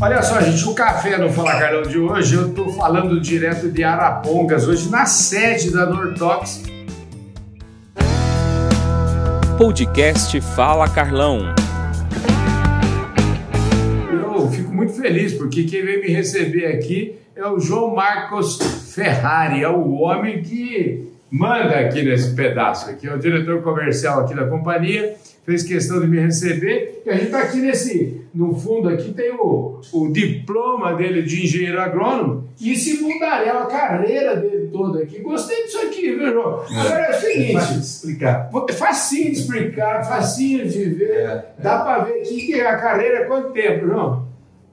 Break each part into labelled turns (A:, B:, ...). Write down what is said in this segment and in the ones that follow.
A: Olha só, gente, o café no Fala Carlão de hoje, eu tô falando direto de Arapongas, hoje na sede da Nortox.
B: Podcast Fala Carlão.
A: Eu fico muito feliz porque quem veio me receber aqui é o João Marcos Ferrari, é o homem que manda aqui nesse pedaço aqui, é o diretor comercial aqui da companhia fez questão de me receber. E a gente está aqui nesse, no fundo aqui tem o, o diploma dele de engenheiro agrônomo e se mudaria a carreira dele toda aqui. Gostei disso aqui, viu, João? É. Agora é o seguinte. É fácil de explicar. É facinho de explicar, facinho de ver. É, Dá para ver aqui que a carreira é quanto tempo, João?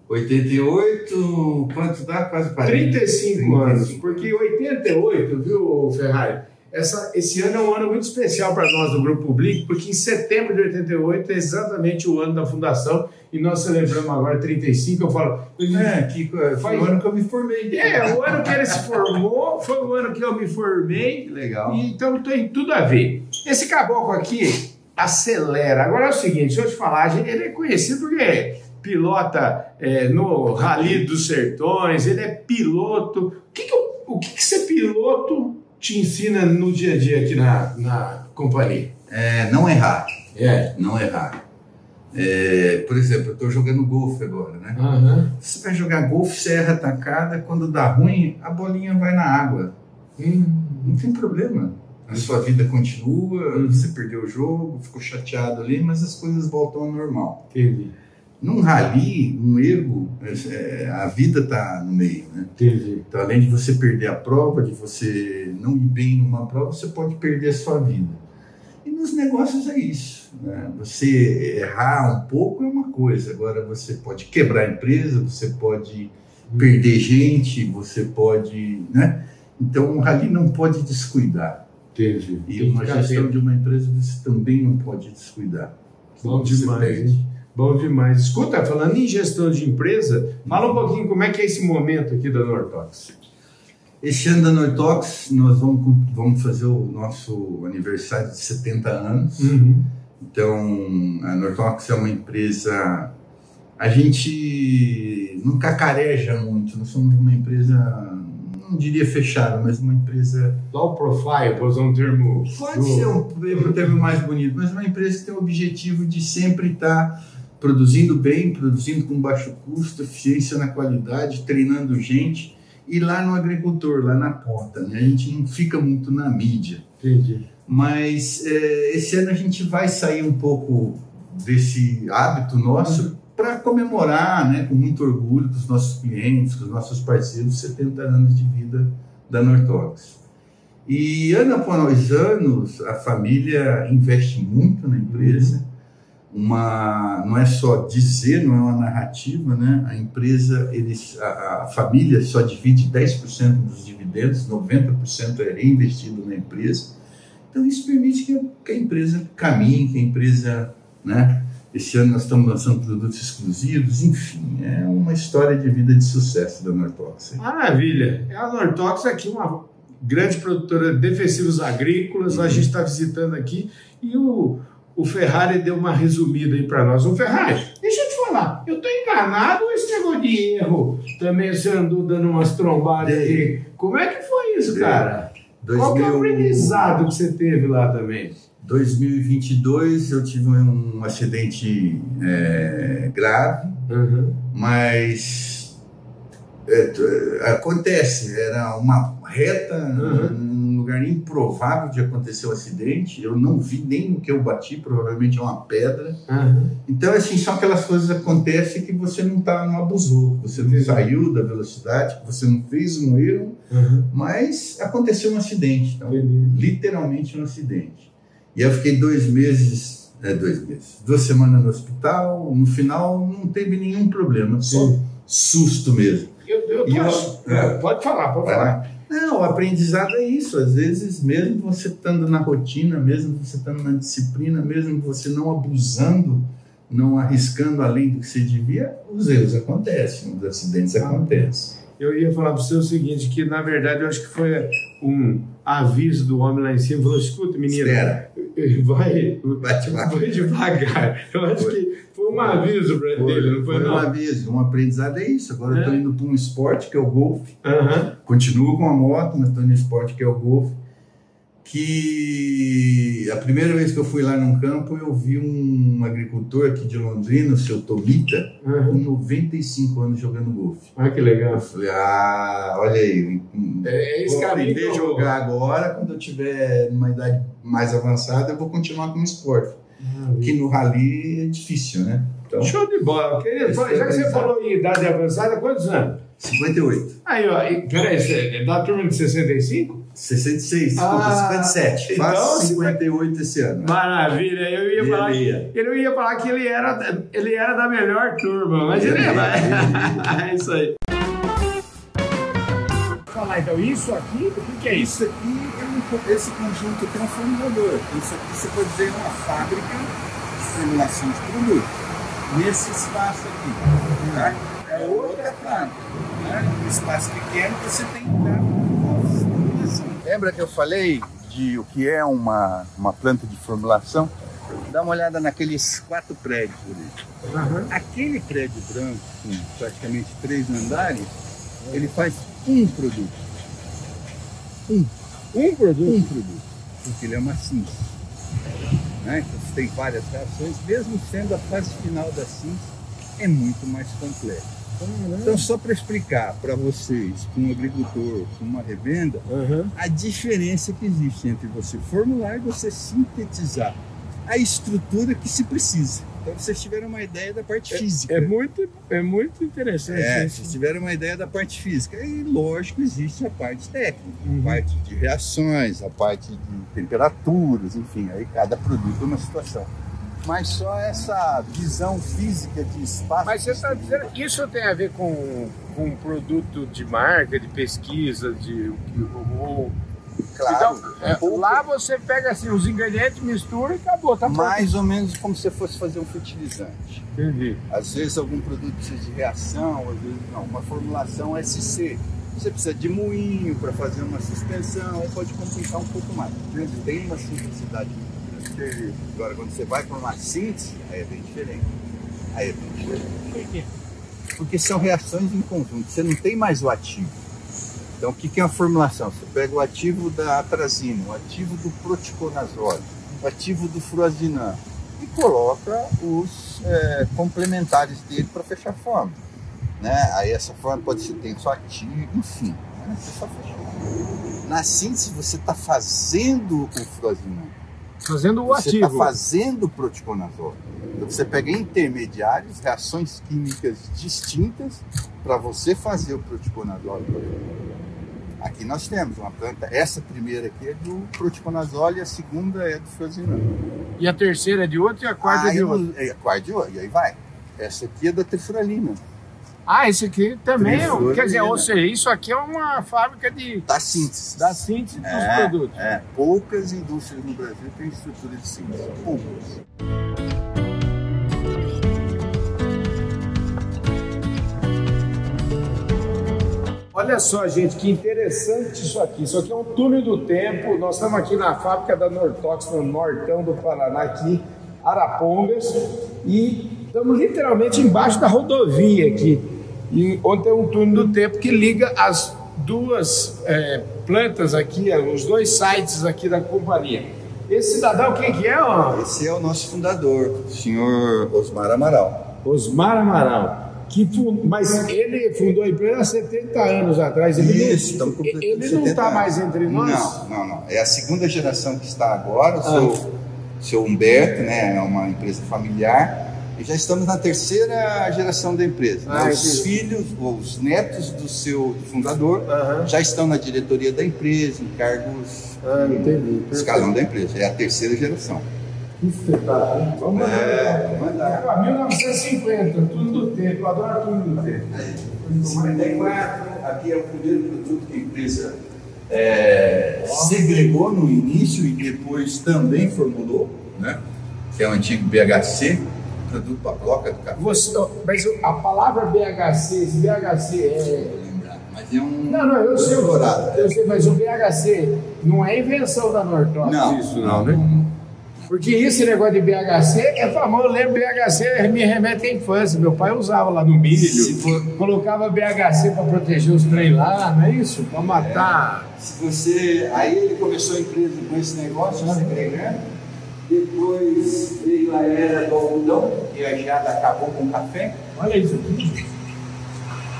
C: 88, quanto dá? Quase 40.
A: 35, 35 anos. Porque 88, viu, Ferrari? Essa, esse ano é um ano muito especial para nós do Grupo Public, porque em setembro de 88 é exatamente o ano da fundação e nós celebramos agora 35. Eu falo,
C: é, que foi o ano que eu me formei.
A: É, o ano que ele se formou foi o ano que eu me formei.
C: Legal.
A: E, então tem tudo a ver. Esse caboclo aqui acelera. Agora é o seguinte, deixa eu te falar, ele é conhecido porque pilota é, no Rally dos Sertões, ele é piloto. O que, que, o que, que ser piloto te ensina no dia a dia aqui na, na companhia?
C: É, não errar.
A: É.
C: Não errar. É, por exemplo, eu estou jogando golfe agora, né?
A: Uhum.
C: Você vai jogar golfe, você erra tacada, quando dá ruim, a bolinha vai na água. Hum, não tem problema. A sua vida continua, uhum. você perdeu o jogo, ficou chateado ali, mas as coisas voltam ao normal.
A: Entendi.
C: Num rally, um erro, é, a vida está no meio, né?
A: Entendi.
C: Então, além de você perder a prova, de você não ir bem numa prova, você pode perder a sua vida. E nos negócios é isso. Né? Você errar um pouco é uma coisa, agora você pode quebrar a empresa, você pode perder gente, você pode. Né? Então, um rally não pode descuidar.
A: Entendi.
C: E uma gestão de uma empresa você também não pode descuidar.
A: Bom demais, hein? Bom demais. Escuta, falando em gestão de empresa, fala um pouquinho como é que é esse momento aqui da Nortox.
C: Esse ano da Nortox, nós vamos, vamos fazer o nosso aniversário de 70 anos.
A: Uhum.
C: Então, a Nortox é uma empresa. A gente não cacareja muito, nós somos uma empresa, não diria fechada, mas uma empresa.
A: Low profile, para usar um termo.
C: Pode do... ser um, um termo mais bonito, mas uma empresa que tem o objetivo de sempre estar produzindo bem, produzindo com baixo custo, eficiência na qualidade, treinando gente e lá no agricultor, lá na ponta. Né? A gente não fica muito na mídia.
A: Entendi.
C: Mas é, esse ano a gente vai sair um pouco desse hábito nosso para comemorar né, com muito orgulho com os nossos clientes, com os nossos parceiros, 70 anos de vida da Nortox. E ano após ano, a família investe muito na empresa. Uhum uma não é só dizer, não é uma narrativa, né? A empresa, eles, a, a família só divide 10% dos dividendos, 90% é reinvestido na empresa. Então isso permite que a, que a, empresa caminhe, que a empresa, né? Esse ano nós estamos lançando produtos exclusivos, enfim, é uma história de vida de sucesso da Nortox.
A: Maravilha! A Nortox aqui uma grande produtora de defensivos agrícolas, uhum. a gente está visitando aqui e o o Ferrari deu uma resumida aí para nós. O Ferrari, deixa eu te falar, eu tô enganado ou esse negócio de erro também você andou dando umas trombadas aí? Como é que foi isso, cara? 2000... Qual que é o aprendizado que você teve lá também?
C: 2022 eu tive um acidente é, grave,
A: uhum.
C: mas é, acontece, era uma reta, uhum lugar improvável de acontecer o um acidente. Eu não vi nem no que eu bati, provavelmente é uma pedra.
A: Uhum.
C: Então, assim, são aquelas coisas que acontecem que você não tá, não abusou, você não saiu da velocidade, você não fez um erro,
A: uhum.
C: mas aconteceu um acidente. Então, literalmente um acidente. E eu fiquei dois meses, é, dois meses, duas semanas no hospital. No final, não teve nenhum problema, só Sim. susto mesmo.
A: Eu, eu, eu é, pode falar, pode falar.
C: O aprendizado é isso. Às vezes, mesmo você estando na rotina, mesmo você estando na disciplina, mesmo você não abusando, não arriscando além do que você devia, os erros acontecem, os acidentes acontecem.
A: Eu ia falar para você o seguinte, que na verdade eu acho que foi um aviso do homem lá em cima, falou, escuta menina,
C: Espera.
A: vai, vai devagar. Vai devagar. Eu acho foi. que um aviso para ele, não foi,
D: foi
A: não?
D: um aviso, um aprendizado é isso. Agora eu estou
A: É.
D: indo para um esporte que é o golfe. Continuo com a moto, mas estou no esporte que é o golfe. Que a primeira vez que eu fui lá num campo, eu vi um agricultor aqui de Londrina, o seu Tomita, com
A: aham.
D: 95 anos jogando golfe.
A: Olha que legal.
D: Eu falei, ah, olha aí.
A: É esse
D: vou aprender a jogar agora, quando eu tiver numa idade mais avançada, eu vou continuar com o esporte. Porque no rally é difícil, né? Então,
A: Show de bola. Querido, já que você
D: aprendizado.
A: falou em idade avançada, quantos anos?
D: 58.
A: Aí, ó, e- peraí, você é da turma de 65?
D: 66, desculpa,
A: Ah,
D: 57.
A: então,
D: Faço 58 esse ano.
A: Maravilha, eu ia falar que, eu ia falar que ele era, ele era da melhor turma, mas ele é, é isso aí. Falar então, isso aqui, o que, que é isso?
C: Aqui, é esse conjunto aqui é um formulador. Isso aqui você pode dizer é uma fábrica de formulação de produto. Nesse espaço aqui. Tá? É outra planta. Né? Um espaço pequeno que você tem que. Lembra que eu falei de o que é uma, uma planta de formulação? Dá uma olhada naqueles quatro prédios ali.
A: Aham.
C: Aquele prédio branco, com praticamente três andares, ele faz um produto. Um.
A: Um produto?
C: Um produto. Porque ele é uma síntese. Né? Então você tem várias reações, mesmo sendo a fase final da síntese, é muito mais complexo. Então, só para explicar para vocês, com um agricultor, com uma revenda,
A: Aham.
C: a diferença que existe entre você formular e você sintetizar a estrutura que se precisa. Então, vocês tiveram uma ideia da parte física.
A: É muito, é muito interessante
C: É,
A: isso.
C: vocês tiveram uma ideia da parte física. E, lógico, existe a parte técnica,
A: Uhum.
C: a parte de reações, a parte de temperaturas, enfim, aí cada produto é uma situação. Mas só essa visão física de espaço.
A: Mas você está dizendo que isso tem a ver com, com um produto de marca, de pesquisa, de. Ou,
C: claro,
A: então, é,
C: pouco
A: lá você pega assim, os ingredientes, mistura e acabou, tá pronto.
C: mais ou menos como se fosse fazer um fertilizante.
A: Entendi.
C: Às vezes algum produto precisa de reação, às vezes não. Uma formulação SC. Você precisa de moinho para fazer uma suspensão, pode complicar um pouco mais. Ele tem uma simplicidade muito grande. Agora, quando você vai para uma síntese, aí é bem diferente. Aí é bem diferente. Porque são reações em conjunto, você não tem mais o ativo. Então, o que é uma formulação? Você pega o ativo da atrazina, o ativo do proticonazole, o ativo do furosinam e coloca os é, complementares dele para fechar a forma. Né? Aí essa forma pode ser tensoativo, enfim, né? você só fechou. Na síntese, você está fazendo o furosinam.
A: Fazendo o
C: Você está
A: ativo.
C: fazendo o proticonazole. Então você pega intermediários, reações químicas distintas para você fazer o proticonazole. Aqui nós temos uma planta, essa primeira aqui é do proticonazole e a segunda é do furosinam.
A: E a terceira é de outro e a quarta é
C: Aí
A: de outro.
C: é, a quarta de outro, e aí vai. Essa aqui é da trifuralina.
A: Ah, esse aqui também é.
C: Trifuralina.
A: Quer dizer, ou seja, isso aqui é uma fábrica de,
C: Da síntese.
A: da síntese dos
C: É,
A: produtos.
C: é. Poucas indústrias no Brasil têm estrutura de síntese. Poucas.
A: Olha só, gente, que interessante isso aqui. Isso aqui é um túnel do tempo. Nós estamos aqui na fábrica da Nortox, no nortão do Paraná, aqui, Arapongas, e estamos literalmente embaixo da rodovia aqui, e onde tem um túnel do tempo que liga as duas é, plantas aqui, os dois sites aqui da companhia. Esse cidadão, quem que é? Ó?
C: Esse é o nosso fundador, o senhor Osmar Amaral.
A: Osmar Amaral. Que fun- Mas ele fundou a empresa há 70 anos atrás. Ele não-
C: Isso, completando
A: Ele não
C: 70
A: está mais entre nós?
C: Não, não, não. É a segunda geração que está agora, o
A: Ah.
C: seu, seu Humberto, né? É uma empresa familiar. E já estamos na terceira geração da empresa.
A: Ah,
C: né? Os filhos, ou os netos do seu fundador,
A: Aham.
C: já estão na diretoria da empresa, em cargos
A: Ah, entendi.
C: escalão da empresa. É a terceira geração.
A: Que espetáculo. hein? Vamos
C: É,
A: mandar.
C: vamos mandar.
A: Ah, 1950, tudo do tempo. Eu adoro tudo do tempo.
C: 54, aqui é o primeiro produto que a empresa é, segregou no início e depois também formulou, né? que é o antigo BHC, produto para bloca do café.
A: Você, mas a palavra BHC, esse BHC é.
C: Lembrar, Mas é um
A: Não, não, eu sei,
C: dourado.
A: eu sei, mas o BHC não é invenção da Nortox.
C: Não,
A: isso,
C: não, não.
A: Porque esse negócio de BHC é famoso. Eu lembro BHC, me remete à infância. Meu pai usava lá no milho.
C: for...
A: Colocava BHC para proteger os trem lá, não é isso? Para matar.
C: É, se você. Aí ele começou a empresa com esse negócio, segregando. Depois veio a era do algodão, e a geada acabou com o café.
A: Olha isso aqui.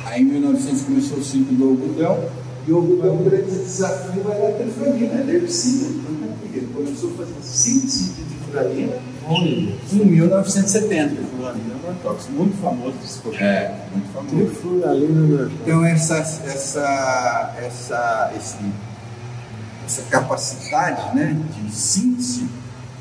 C: Aí em 1900 começou o ciclo do algodão, e o algodão, o grande desafio era a trifranina, era herbicida. Ele começou a fazer síntese de trifranina em 1970. Muito famoso esse projeto. É, muito famoso.
A: Trifranina.
C: Então essa, essa, essa, esse, essa capacidade né, de síntese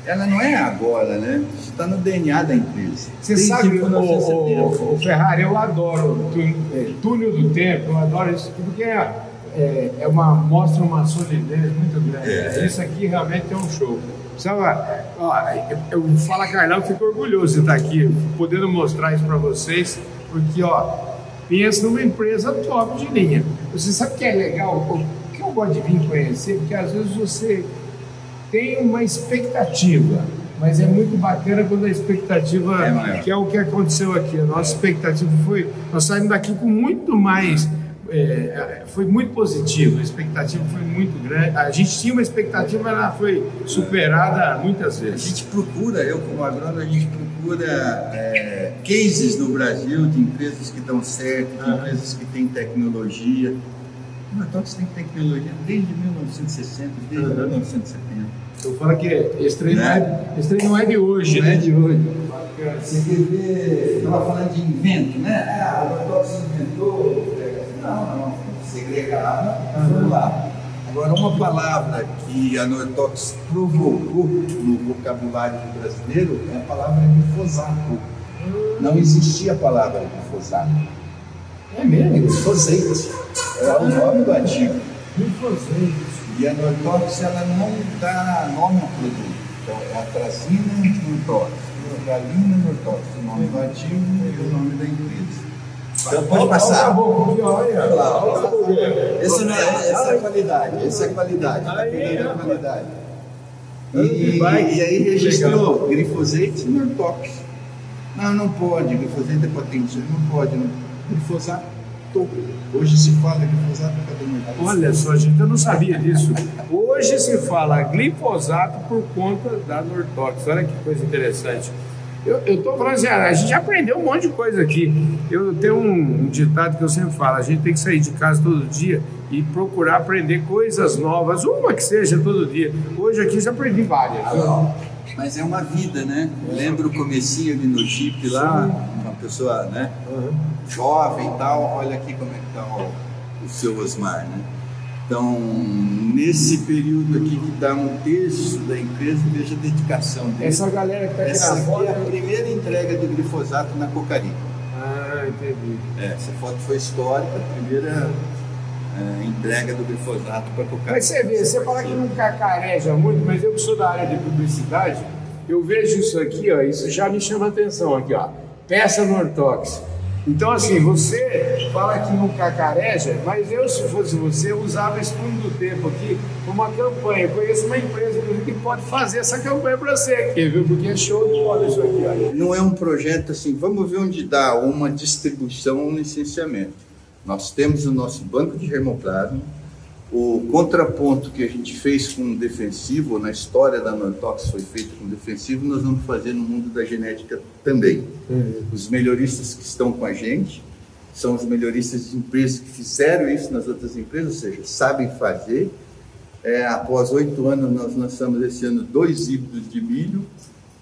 C: ela não é agora, né? Está no DNA da empresa.
A: Você Desde sabe, o, o, o, Ferrari, eu adoro é, túnel do tempo, eu adoro isso, porque é, é, é uma, mostra uma solidez muito grande. É. Isso aqui realmente é um show. Precisava, ó, eu, eu falo a Carlão, eu fico orgulhoso de estar aqui, podendo mostrar isso para vocês, porque, ó, pensa numa empresa top de linha. Você sabe que é legal? O que eu gosto de vir conhecer, porque às vezes você tem uma expectativa, mas é muito bacana quando a expectativa, é que é o que aconteceu aqui, a nossa expectativa foi, nós saímos daqui com muito mais, é, foi muito positivo, a expectativa foi muito grande, a gente tinha uma expectativa, ela foi superada muitas vezes.
C: A gente procura, eu como agrônomo, a gente procura é, cases no Brasil de empresas que dão certo, de empresas que têm tecnologia, o Matox tem tecnologia desde 1960, desde uhum. 1970.
A: Eu falo que esse trem não, é, esse trem não é de hoje,
C: não
A: né?
C: é de hoje. Você ver, estava falando de invento, né? Ah, o. Agora, uma palavra que a Nortox provocou no vocabulário brasileiro é a palavra glifosato. Não existia a palavra glifosato.
A: É mesmo?
C: Glifosato. Era o nome do ativo.
A: Glifosato.
C: E a Nortox ela não dá nome ao produto. Então é atrazina Nortox, galina Nortox, o nome do ativo e o nome da empresa. Então pode passar. Essa, não é, essa é a qualidade, essa é a qualidade, está pegando a qualidade. E, e, aí registrou glifosate Nortox. Não, não pode, glifosate é patente, não pode. Não. Glifosato Hoje se fala glifosato
A: por Olha só, gente, eu não sabia disso. Hoje se fala glifosato por conta da Nortox. Olha que coisa interessante. Eu estou falando assim, a gente aprendeu um monte de coisa aqui. Eu tenho um, um, ditado que eu sempre falo: a gente tem que sair de casa todo dia e procurar aprender coisas novas, uma que seja todo dia. Hoje aqui já aprendi várias.
C: Ah, mas é uma vida, né? Lembro o comecinho ali no Jeep lá, uma pessoa, né? Jovem e tal, olha aqui como é que tá o, o seu Osmar, né? Então, nesse período aqui que dá um terço da empresa, veja a dedicação dele.
A: Essa galera que está aqui
C: Essa aqui é a primeira entrega de glifosato na Cocaria.
A: Ah, entendi.
C: É, essa foto foi histórica, a primeira é, entrega do glifosato para Cocaria.
A: Mas você vê, você fala que não cacareja muito, mas eu que sou da área de publicidade, eu vejo isso aqui, ó, isso já me chama atenção aqui, ó. Peça no Ortox então, assim, você fala que não cacareja, mas eu, se fosse você, usava esse fundo do tempo aqui como uma campanha. Eu conheço uma empresa que pode fazer essa campanha para você aqui, viu? Porque é show de bola isso aqui. Olha.
C: Não é um projeto assim, vamos ver onde dá uma distribuição, um licenciamento. Nós temos o nosso banco de germoplasma, o contraponto que a gente fez com o defensivo, na história da Nortox foi feito com defensivo, nós vamos fazer no mundo da genética também. Uhum. Os melhoristas que estão com a gente são os melhoristas de empresas que fizeram isso nas outras empresas, ou seja, sabem fazer. É, após oito anos, nós lançamos esse ano dois híbridos de milho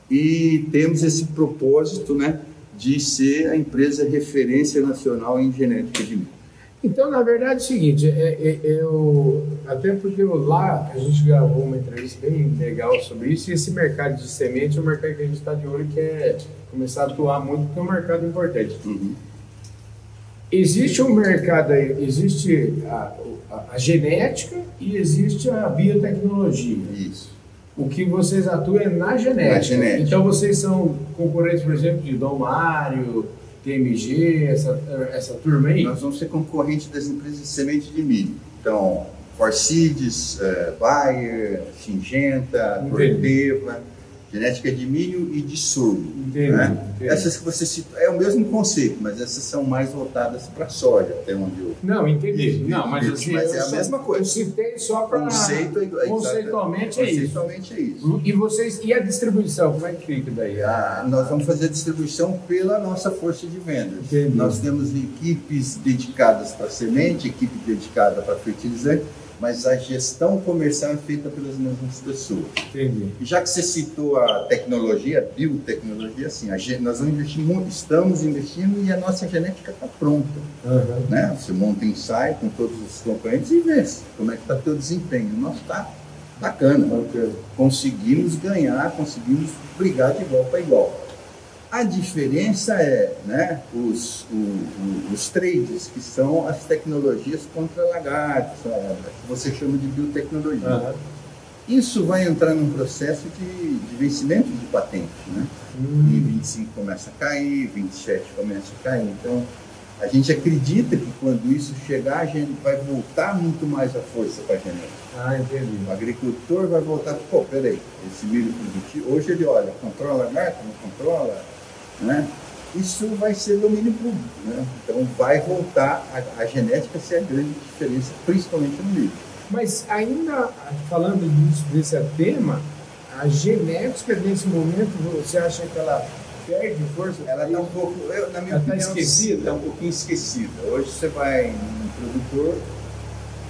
C: e temos esse propósito né, de ser a empresa referência nacional em genética de milho.
A: Então, na verdade, é o seguinte, é, é, eu, até porque eu, lá a gente gravou uma entrevista bem legal sobre isso, e esse mercado de semente é um mercado que a gente está de olho que é começar a atuar muito, porque é um mercado importante. Uhum. Existe um mercado, existe a, a, a, genética e existe a biotecnologia.
C: Isso.
A: O que vocês atuam é na genética. Na genética. Então, vocês são concorrentes, por exemplo, de Dom Mário, TMG, essa, essa turma aí?
C: Nós vamos ser concorrentes das empresas de semente de milho. Então, Forcides, uh, Bayer, Singenta, Corteva. Genética de milho e de.
A: Entendi,
C: né? Essas que você citou, é o mesmo conceito, mas essas são mais voltadas para soja, até onde eu.
A: Não, entendi. Não, mas, assim,
C: mas é a
A: só-
C: mesma coisa.
A: Eu citei só para.
C: Conceito é-
A: Conceitualmente é isso.
C: Conceitualmente é isso.
A: E vocês. E a distribuição, como é que fica daí?
C: Ah, nós vamos fazer a distribuição pela nossa força de vendas.
A: Entendi.
C: Nós temos equipes dedicadas para semente, equipe dedicada para fertilizante, mas a gestão comercial é feita pelas mesmas pessoas.
A: Entendi.
C: E já que você citou a tecnologia, a biotecnologia, assim, a gen- nós vamos investir muito, estamos investindo e a nossa genética está pronta.
A: Aham.
C: Né? Você monta um ensaio com todos os componentes e vê como é que está teu desempenho. O nosso está bacana. Conseguimos ganhar, conseguimos brigar de igual para igual. A diferença é né, os, o- os trades, que são as tecnologias contra lagartos, a- que você chama de biotecnologia.
A: Aham.
C: Isso vai entrar num processo de, de vencimento de patente. Né?
A: Hum.
C: E 25 começa a cair, 27 começa a cair. Então, a gente acredita que quando isso chegar, a gente vai voltar muito mais a força para a genética.
A: Ah, entendi.
C: O agricultor vai voltar, pô, peraí, esse milho produtivo, hoje ele olha, controla a marca, não controla, né? Isso vai ser domínio público, né? Então vai voltar, a, a genética ser a grande diferença, principalmente no milho.
A: Mas ainda falando disso, desse tema, a genética nesse momento, você acha que ela perde força?
C: Ela está um pouco, eu, na minha
A: Ela tá
C: opinião,
A: esquecida?
C: Está um pouquinho esquecida. Hoje você vai num produtor,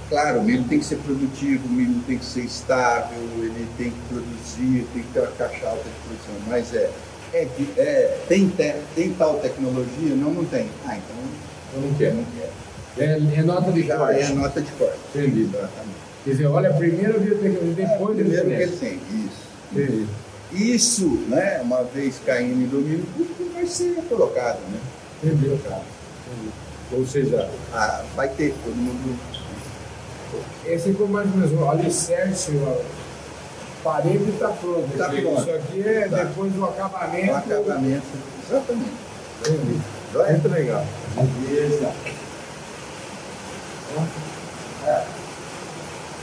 C: claro, o milho tem que ser produtivo, o milho tem que ser estável, ele tem que produzir, tem que ter uma caixa alta de produção, mas é, é, é tem, te, tem tal tecnologia? Não, não tem. Ah, então
A: Eu não quero.
C: não quero.
A: É, é nota de
C: Já
A: corte.
C: é nota de corte.
A: Entendi.
C: Exatamente.
A: Quer dizer, olha, primeiro a biotecnologia, depois
C: É,
A: a
C: primeiro que tem, isso.
A: Entendi.
C: Isso, né, uma vez caindo em domínio público, vai ser colocado, né?
A: Entendi.
C: Colocado.
A: Entendi. Ou seja,
C: Ah, vai ter, todo mundo
A: esse foi mais ou menos o alicerce, parede está pronto.
C: Tá pronto.
A: Isso aqui é
C: Tá.
A: depois do acabamento.
C: O acabamento, exatamente.
A: Entendi. Muito legal.
C: Beleza. É.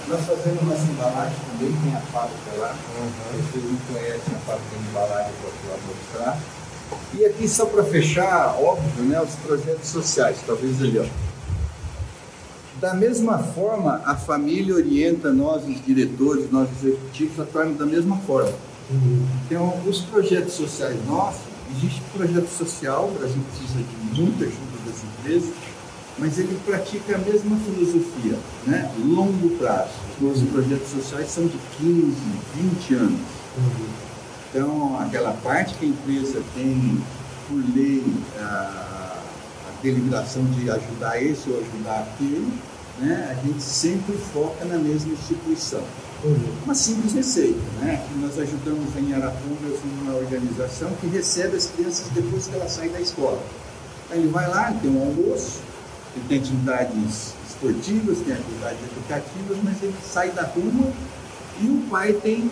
C: Nós fazemos umas embalagens também, tem a fábrica lá. Vocês não conhecem a fábrica de embalagem, eu vou lá mostrar. E aqui, só para fechar, óbvio, né, os projetos sociais, talvez ali, ó. Da mesma forma, a família orienta nós, os diretores, nós executivos, atuarmos da mesma forma. Então, os projetos sociais nossos, existe projeto social, o Brasil precisa de muita ajuda das empresas, mas ele pratica a mesma filosofia, né? longo prazo. Os projetos sociais são de 15, 20 anos. Então, aquela parte que a empresa tem, por lei, a, a deliberação de ajudar esse ou ajudar aquele, né? a gente sempre foca na mesma instituição uma simples receita, né? Nós ajudamos em Arapongas uma organização que recebe as crianças depois que elas saem da escola. Aí ele vai lá, tem um almoço, ele tem atividades esportivas, tem atividades educativas, mas ele sai da turma e o pai tem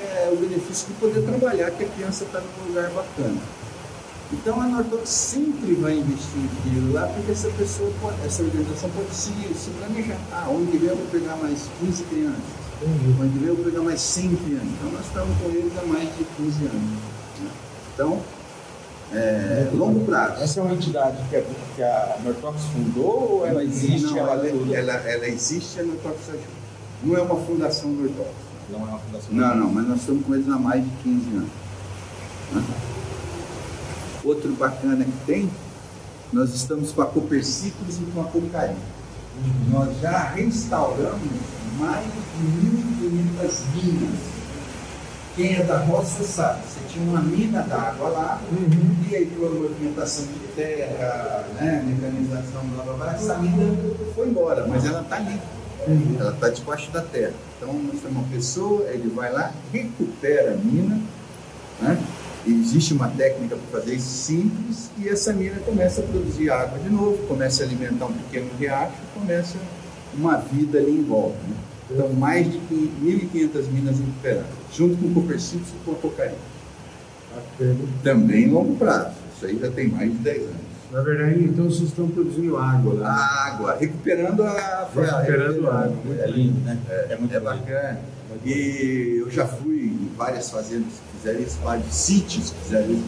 C: é, o benefício de poder trabalhar, que a criança está num lugar bacana. Então a Nortox sempre vai investir dinheiro lá, porque essa pessoa, pode, essa organização pode se, se planejar. Ah, onde vem eu vou pegar mais 15 crianças. Onde vem eu vou pegar mais 100 crianças. Então nós estamos com eles há mais de 15 anos. né? Então, é, longo prazo.
E: Essa é uma entidade que a, que a Nortox fundou ou ela existe?
C: Não,
E: ela,
C: ela, ela, ela existe, a Nortox ajuda. Não é uma fundação Nortox.
E: não é uma fundação.
C: Não, não, mas nós estamos com eles há mais de 15 anos. né? Outro bacana que tem, nós estamos com a Coperciclos e com a Cocaí. Nós já restauramos mais de 1.500 minas. Quem é da roça sabe, você tinha uma mina d'água lá, e aí pela movimentação de terra, né, mecanização, blá blá blá, essa mina foi embora, mas ela está ali. Ela está debaixo da terra. Então nós temos uma pessoa, ele vai lá, recupera a mina, né? Existe uma técnica para fazer isso simples e essa mina começa a produzir água de novo, começa a alimentar um pequeno riacho, começa uma vida ali em volta. Né? Então mais de 1.500 minas recuperadas, junto com o Copercípio e cocaína. Também em longo prazo, isso aí já tem mais de 10 anos.
A: Na verdade, então vocês estão produzindo água lá.
C: A água, recuperando a
A: Recuperando a água.
E: É lindo, né? É, muito
C: É bacana. E eu já fui em várias fazendas que fizeram isso, vários sítios que fizeram isso.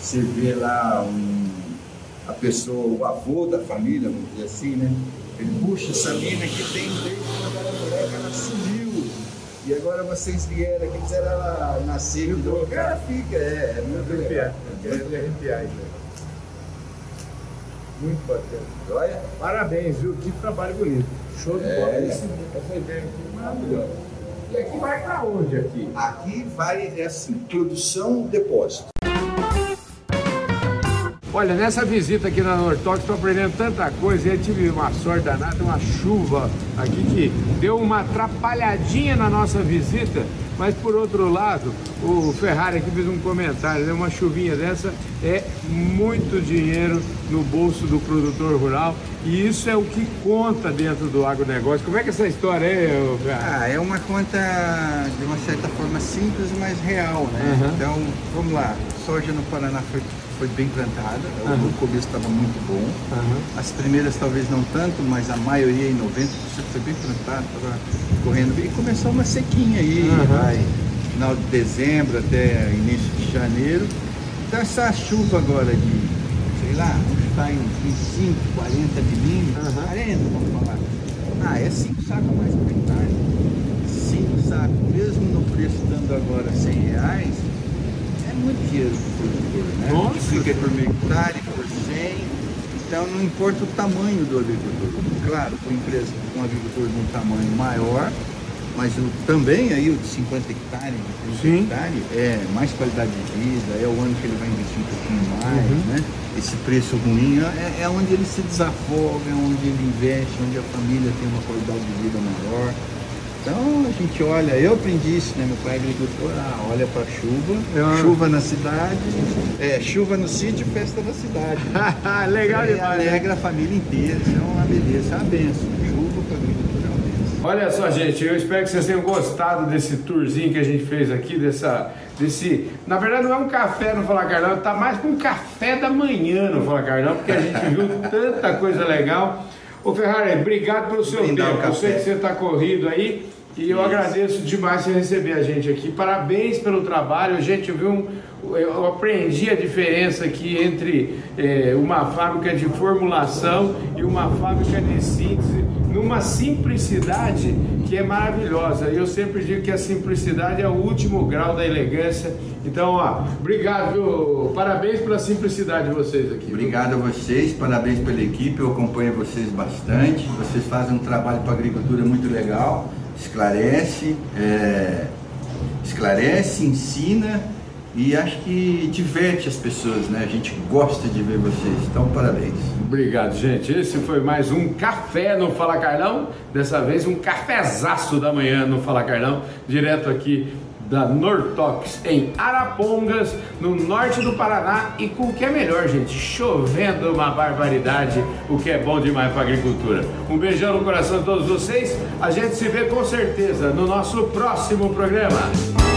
C: Você vê lá um, a pessoa, o avô da família, vamos dizer assim, né? Ele, puxa, essa mina que tem desde quando era moleque, ela sumiu. E agora vocês vieram aqui, fizeram ela nascer. O cara fica, é, é muito legal.
A: Quero me arrepiar, né? Muito bacana.
C: Olha,
A: Parabéns, viu? Que trabalho bonito. Show de
C: É.
A: bola. Esse- essa ideia aqui é maravilhosa. E aqui vai pra onde aqui?
C: aqui vai, é assim, produção, depósito.
A: Olha, nessa visita aqui na Nortox, estou aprendendo tanta coisa. Eu tive uma sorte danada, uma chuva aqui que deu uma atrapalhadinha na nossa visita. Mas por outro lado, o Ferrari aqui fez um comentário, né? uma chuvinha dessa é muito dinheiro no bolso do produtor rural e isso é o que conta dentro do agronegócio. Como é que é essa história é, Ferrari?
C: Ah, é uma conta de uma certa forma simples, mas real, né?
A: Uhum.
C: Então, vamos lá. Soja no Paraná foi, foi bem plantada,
A: Uhum.
C: o começo estava muito bom.
A: Aham.
C: As primeiras talvez não tanto, mas a maioria, em 90%, foi bem plantada, estava correndo bem. E começou uma sequinha aí,
A: Uhum.
C: vai, final de dezembro até início de janeiro. Então essa chuva agora de, sei lá, vamos chutar em 25, 40 milímetros,
A: Uhum.
C: 40, vamos falar. Ah, é 5 sacos mais por hectare. 5 sacos, mesmo no preço dando agora 100 reais, é muito dinheiro para o produtor, né?
A: Nossa.
C: Multiplica por meio hectare, por 100. Então não importa o tamanho do agricultor. Claro, com empresa, com um agricultor de um tamanho maior, mas o, também aí o de 50 hectares, de 30
A: Sim.
C: hectares, é mais qualidade de vida, é o ano que ele vai investir um pouquinho mais,
A: Uhum.
C: né? Esse preço ruim é, é onde ele se desafoga, é onde ele investe, onde a família tem uma qualidade de vida maior. Então a gente olha, eu aprendi isso, né? Meu pai é agricultor, ah, olha para chuva,
A: Ah.
C: chuva na cidade, é, chuva no sítio, festa na cidade. né?
A: Legal demais.
C: alegra a família inteira, isso é uma beleza, é uma benção. Chuva para agricultura é uma benção.
A: Olha só, gente, eu espero que vocês tenham gostado desse tourzinho que a gente fez aqui, dessa, desse... Na verdade, não é um café no Fala Carlão, tá mais com um café da manhã no Fala Carlão, porque a gente viu tanta coisa legal. Ô Ferrari, obrigado pelo seu
C: Brindar
A: tempo. Eu sei que você está corrido aí e eu agradeço demais você receber a gente aqui. Parabéns pelo trabalho. Gente, eu vi um... Eu aprendi a diferença aqui entre eh, uma fábrica de formulação e uma fábrica de síntese numa simplicidade que é maravilhosa. E eu sempre digo que a simplicidade é o último grau da elegância. Então, ó, obrigado, viu? Parabéns pela simplicidade de vocês aqui.
C: Obrigado a vocês, parabéns pela equipe, eu acompanho vocês bastante. Vocês fazem um trabalho para a agricultura muito legal, esclarece, é, esclarece, ensina e acho que diverte as pessoas, né? A gente gosta de ver vocês, então parabéns.
A: Obrigado, gente. Esse foi mais um café no Fala Carlão. Dessa vez um cafezaço da manhã no Fala Carlão, direto aqui da Nortox em Arapongas, no norte do Paraná e com o que é melhor, gente, chovendo uma barbaridade, o que é bom demais para agricultura. Um beijão no coração de todos vocês. A gente se vê com certeza no nosso próximo programa.